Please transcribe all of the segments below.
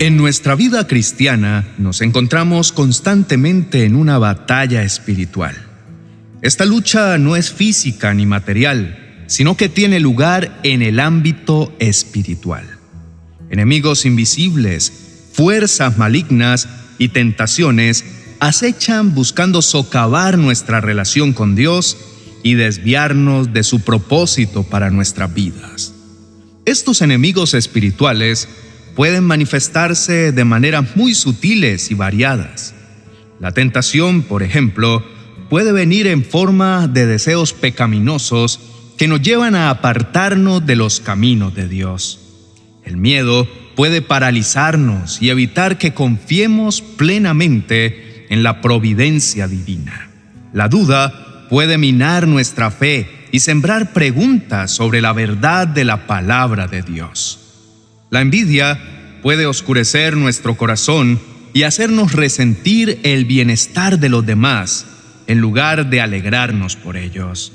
En nuestra vida cristiana nos encontramos constantemente en una batalla espiritual. Esta lucha no es física ni material, sino que tiene lugar en el ámbito espiritual. Enemigos invisibles, fuerzas malignas y tentaciones acechan buscando socavar nuestra relación con Dios y desviarnos de su propósito para nuestras vidas. Estos enemigos espirituales pueden manifestarse de maneras muy sutiles y variadas. La tentación, por ejemplo, puede venir en forma de deseos pecaminosos que nos llevan a apartarnos de los caminos de Dios. El miedo puede paralizarnos y evitar que confiemos plenamente en la providencia divina. La duda puede minar nuestra fe y sembrar preguntas sobre la verdad de la palabra de Dios. La envidia puede oscurecer nuestro corazón y hacernos resentir el bienestar de los demás en lugar de alegrarnos por ellos.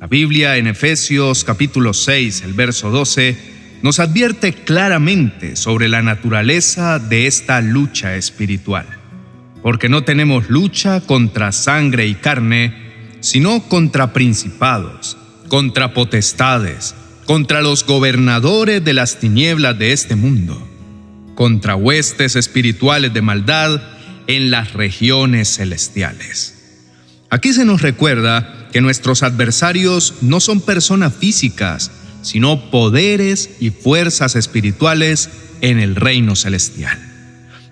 La Biblia en Efesios capítulo 6, el verso 12, nos advierte claramente sobre la naturaleza de esta lucha espiritual. Porque no tenemos lucha contra sangre y carne, sino contra principados, contra potestades, contra los gobernadores de las tinieblas de este mundo, contra huestes espirituales de maldad en las regiones celestiales. Aquí se nos recuerda que nuestros adversarios no son personas físicas, sino poderes y fuerzas espirituales en el reino celestial.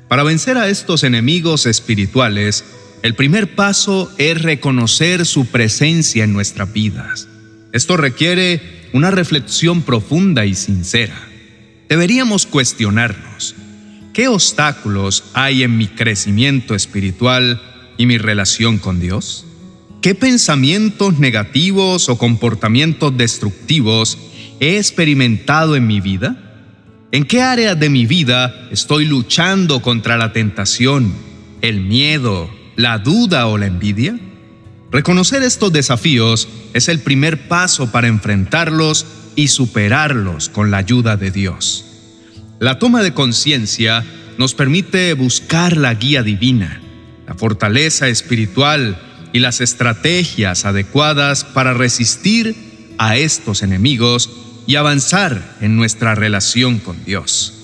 Para vencer a estos enemigos espirituales, el primer paso es reconocer su presencia en nuestras vidas. Esto requiere una reflexión profunda y sincera. Deberíamos cuestionarnos, ¿qué obstáculos hay en mi crecimiento espiritual y mi relación con Dios? ¿Qué pensamientos negativos o comportamientos destructivos he experimentado en mi vida? ¿En qué área de mi vida estoy luchando contra la tentación, el miedo, la duda o la envidia? Reconocer estos desafíos es el primer paso para enfrentarlos y superarlos con la ayuda de Dios. La toma de conciencia nos permite buscar la guía divina, la fortaleza espiritual y las estrategias adecuadas para resistir a estos enemigos y avanzar en nuestra relación con Dios.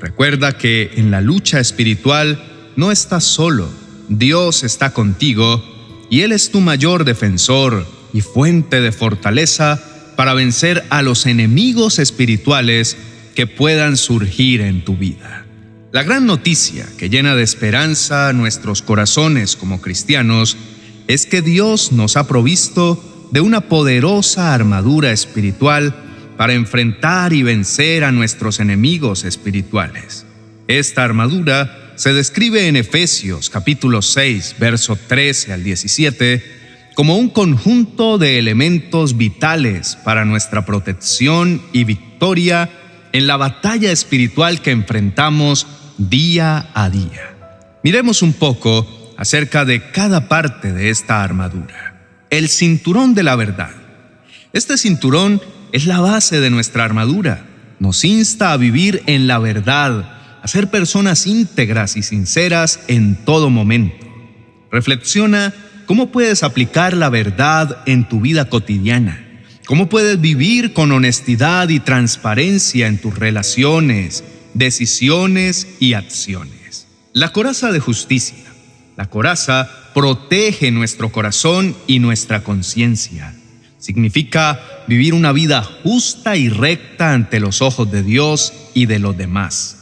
Recuerda que en la lucha espiritual no estás solo, Dios está contigo y Él es tu mayor defensor y fuente de fortaleza para vencer a los enemigos espirituales que puedan surgir en tu vida. La gran noticia que llena de esperanza nuestros corazones como cristianos es que Dios nos ha provisto de una poderosa armadura espiritual para enfrentar y vencer a nuestros enemigos espirituales. Esta armadura se describe en Efesios capítulo 6, verso 13 al 17, como un conjunto de elementos vitales para nuestra protección y victoria en la batalla espiritual que enfrentamos día a día. Miremos un poco acerca de cada parte de esta armadura. El cinturón de la verdad. Este cinturón es la base de nuestra armadura. Nos insta a vivir en la verdad, a ser personas íntegras y sinceras en todo momento. Reflexiona cómo puedes aplicar la verdad en tu vida cotidiana. ¿Cómo puedes vivir con honestidad y transparencia en tus relaciones, decisiones y acciones? La coraza de justicia. La coraza protege nuestro corazón y nuestra conciencia. Significa vivir una vida justa y recta ante los ojos de Dios y de los demás.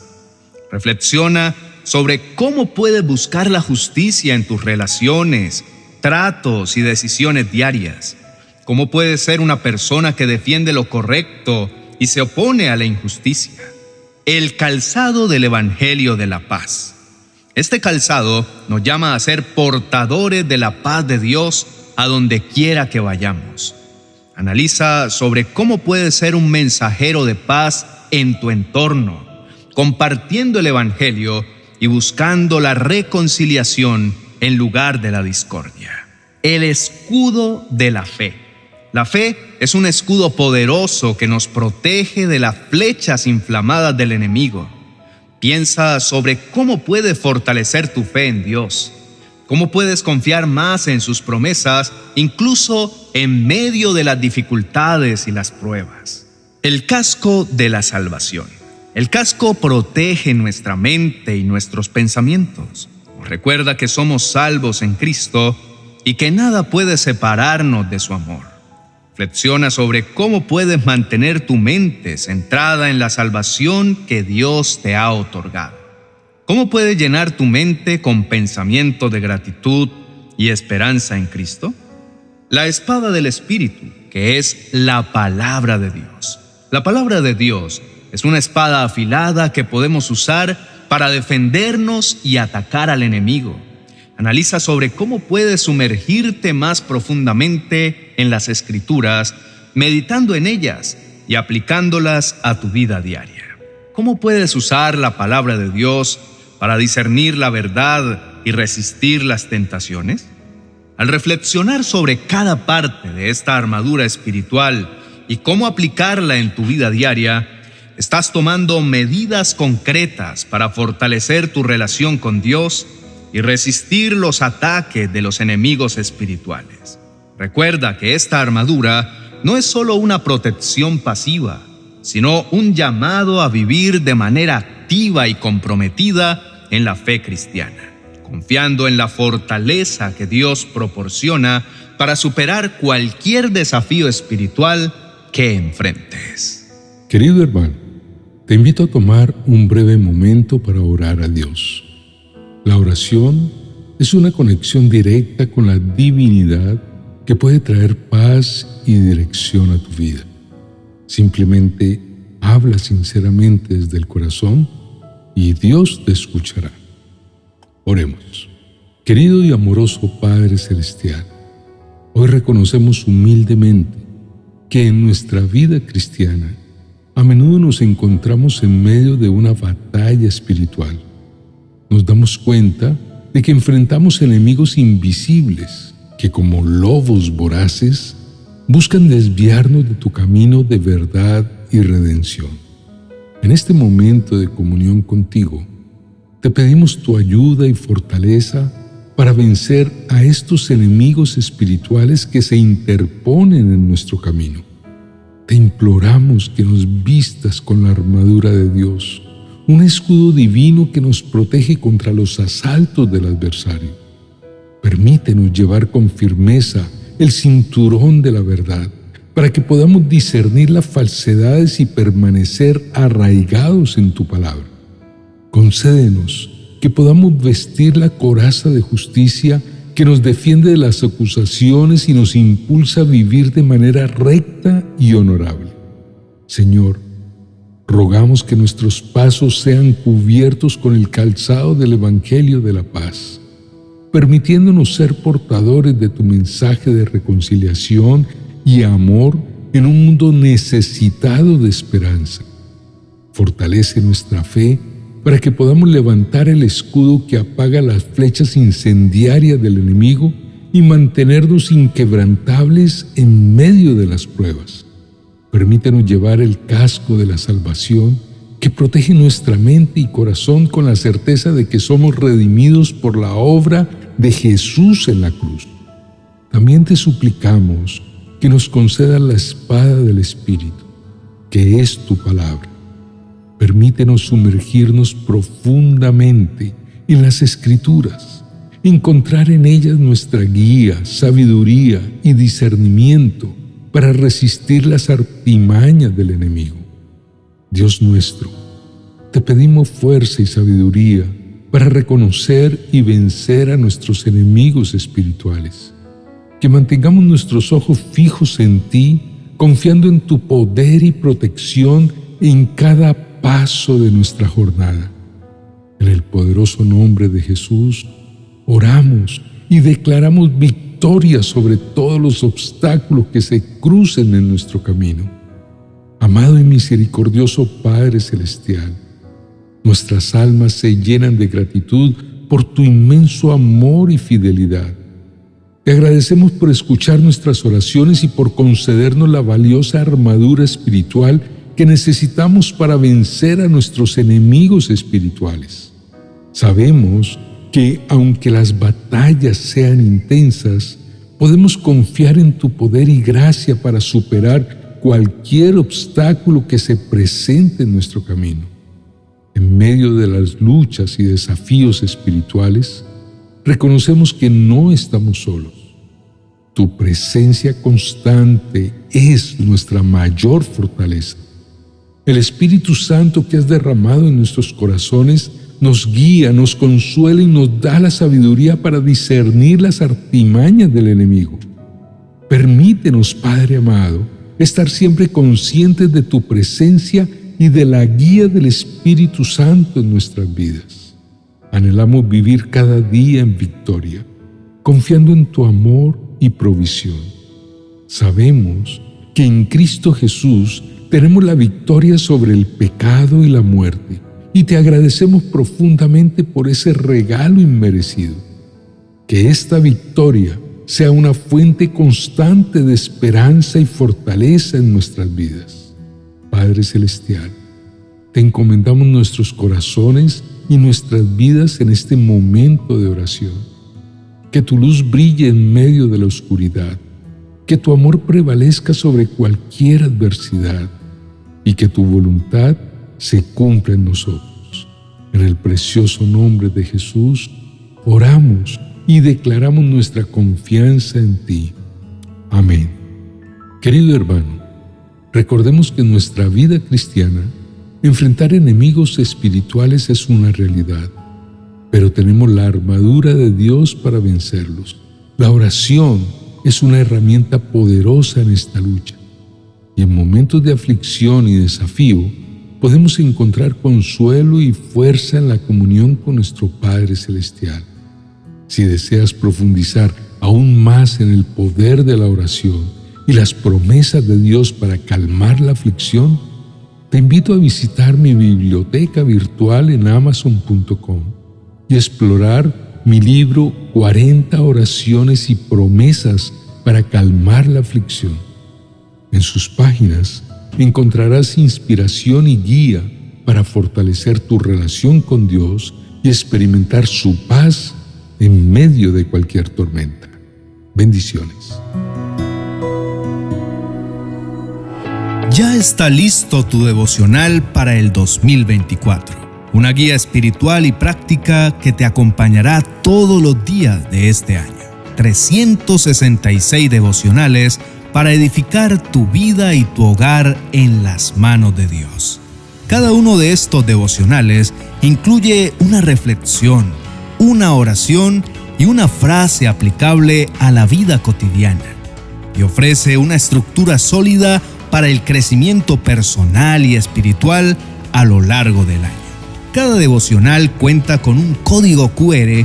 Reflexiona sobre cómo puedes buscar la justicia en tus relaciones, tratos y decisiones diarias. Cómo puedes ser una persona que defiende lo correcto y se opone a la injusticia. El calzado del Evangelio de la Paz. Este calzado nos llama a ser portadores de la paz de Dios a donde quiera que vayamos. Analiza sobre cómo puedes ser un mensajero de paz en tu entorno compartiendo el Evangelio y buscando la reconciliación en lugar de la discordia. El escudo de la fe. La fe es un escudo poderoso que nos protege de las flechas inflamadas del enemigo. Piensa sobre cómo puedes fortalecer tu fe en Dios, cómo puedes confiar más en sus promesas, incluso en medio de las dificultades y las pruebas. El casco de la salvación. El casco protege nuestra mente y nuestros pensamientos. recuerda que somos salvos en Cristo y que nada puede separarnos de su amor. Reflexiona sobre cómo puedes mantener tu mente centrada en la salvación que Dios te ha otorgado. ¿Cómo puedes llenar tu mente con pensamiento de gratitud y esperanza en Cristo? La espada del Espíritu, que es la palabra de Dios. La palabra de Dios es una espada afilada que podemos usar para defendernos y atacar al enemigo. Analiza sobre cómo puedes sumergirte más profundamente en las escrituras, meditando en ellas y aplicándolas a tu vida diaria. ¿Cómo puedes usar la palabra de Dios para discernir la verdad y resistir las tentaciones? Al reflexionar sobre cada parte de esta armadura espiritual y cómo aplicarla en tu vida diaria, estás tomando medidas concretas para fortalecer tu relación con Dios y resistir los ataques de los enemigos espirituales. Recuerda que esta armadura no es solo una protección pasiva, sino un llamado a vivir de manera activa y comprometida en la fe cristiana, confiando en la fortaleza que Dios proporciona para superar cualquier desafío espiritual que enfrentes. Querido hermano, te invito a tomar un breve momento para orar a Dios. La oración es una conexión directa con la divinidad que puede traer paz y dirección a tu vida. Simplemente habla sinceramente desde el corazón y Dios te escuchará. Oremos. Querido y amoroso Padre Celestial, hoy reconocemos humildemente que en nuestra vida cristiana a menudo nos encontramos en medio de una batalla espiritual nos damos cuenta de que enfrentamos enemigos invisibles que como lobos voraces buscan desviarnos de tu camino de verdad y redención. En este momento de comunión contigo, te pedimos tu ayuda y fortaleza para vencer a estos enemigos espirituales que se interponen en nuestro camino. Te imploramos que nos vistas con la armadura de Dios un escudo divino que nos protege contra los asaltos del adversario. Permítenos llevar con firmeza el cinturón de la verdad para que podamos discernir las falsedades y permanecer arraigados en tu palabra. Concédenos que podamos vestir la coraza de justicia que nos defiende de las acusaciones y nos impulsa a vivir de manera recta y honorable. Señor, Rogamos que nuestros pasos sean cubiertos con el calzado del Evangelio de la paz, permitiéndonos ser portadores de tu mensaje de reconciliación y amor en un mundo necesitado de esperanza. Fortalece nuestra fe para que podamos levantar el escudo que apaga las flechas incendiarias del enemigo y mantenernos inquebrantables en medio de las pruebas. Permítanos llevar el casco de la salvación que protege nuestra mente y corazón con la certeza de que somos redimidos por la obra de Jesús en la cruz. También te suplicamos que nos conceda la espada del Espíritu, que es tu palabra. Permítenos sumergirnos profundamente en las Escrituras, encontrar en ellas nuestra guía, sabiduría y discernimiento para resistir las artimañas del enemigo. Dios nuestro, te pedimos fuerza y sabiduría para reconocer y vencer a nuestros enemigos espirituales. Que mantengamos nuestros ojos fijos en ti, confiando en tu poder y protección en cada paso de nuestra jornada. En el poderoso nombre de Jesús, oramos y declaramos victoria sobre todos los obstáculos que se crucen en nuestro camino. Amado y misericordioso Padre Celestial, nuestras almas se llenan de gratitud por tu inmenso amor y fidelidad. Te agradecemos por escuchar nuestras oraciones y por concedernos la valiosa armadura espiritual que necesitamos para vencer a nuestros enemigos espirituales. Sabemos que aunque las batallas sean intensas, podemos confiar en tu poder y gracia para superar cualquier obstáculo que se presente en nuestro camino. En medio de las luchas y desafíos espirituales, reconocemos que no estamos solos. Tu presencia constante es nuestra mayor fortaleza. El Espíritu Santo que has derramado en nuestros corazones nos guía, nos consuela y nos da la sabiduría para discernir las artimañas del enemigo. Permítenos, Padre amado, estar siempre conscientes de tu presencia y de la guía del Espíritu Santo en nuestras vidas. Anhelamos vivir cada día en victoria, confiando en tu amor y provisión. Sabemos que en Cristo Jesús tenemos la victoria sobre el pecado y la muerte y te agradecemos profundamente por ese regalo inmerecido. Que esta victoria sea una fuente constante de esperanza y fortaleza en nuestras vidas. Padre Celestial, te encomendamos nuestros corazones y nuestras vidas en este momento de oración. Que tu luz brille en medio de la oscuridad, que tu amor prevalezca sobre cualquier adversidad y que tu voluntad se cumpla en nosotros. En el precioso nombre de Jesús, oramos y declaramos nuestra confianza en ti. Amén. Querido hermano, recordemos que en nuestra vida cristiana, enfrentar enemigos espirituales es una realidad, pero tenemos la armadura de Dios para vencerlos. La oración es una herramienta poderosa en esta lucha, y en momentos de aflicción y desafío, podemos encontrar consuelo y fuerza en la comunión con nuestro Padre Celestial. Si deseas profundizar aún más en el poder de la oración y las promesas de Dios para calmar la aflicción, te invito a visitar mi biblioteca virtual en amazon.com y explorar mi libro 40 oraciones y promesas para calmar la aflicción. En sus páginas encontrarás inspiración y guía para fortalecer tu relación con Dios y experimentar su paz en medio de cualquier tormenta. Bendiciones. Ya está listo tu devocional para el 2024. Una guía espiritual y práctica que te acompañará todos los días de este año. 366 devocionales para edificar tu vida y tu hogar en las manos de Dios. Cada uno de estos devocionales incluye una reflexión, una oración y una frase aplicable a la vida cotidiana y ofrece una estructura sólida para el crecimiento personal y espiritual a lo largo del año. Cada devocional cuenta con un código QR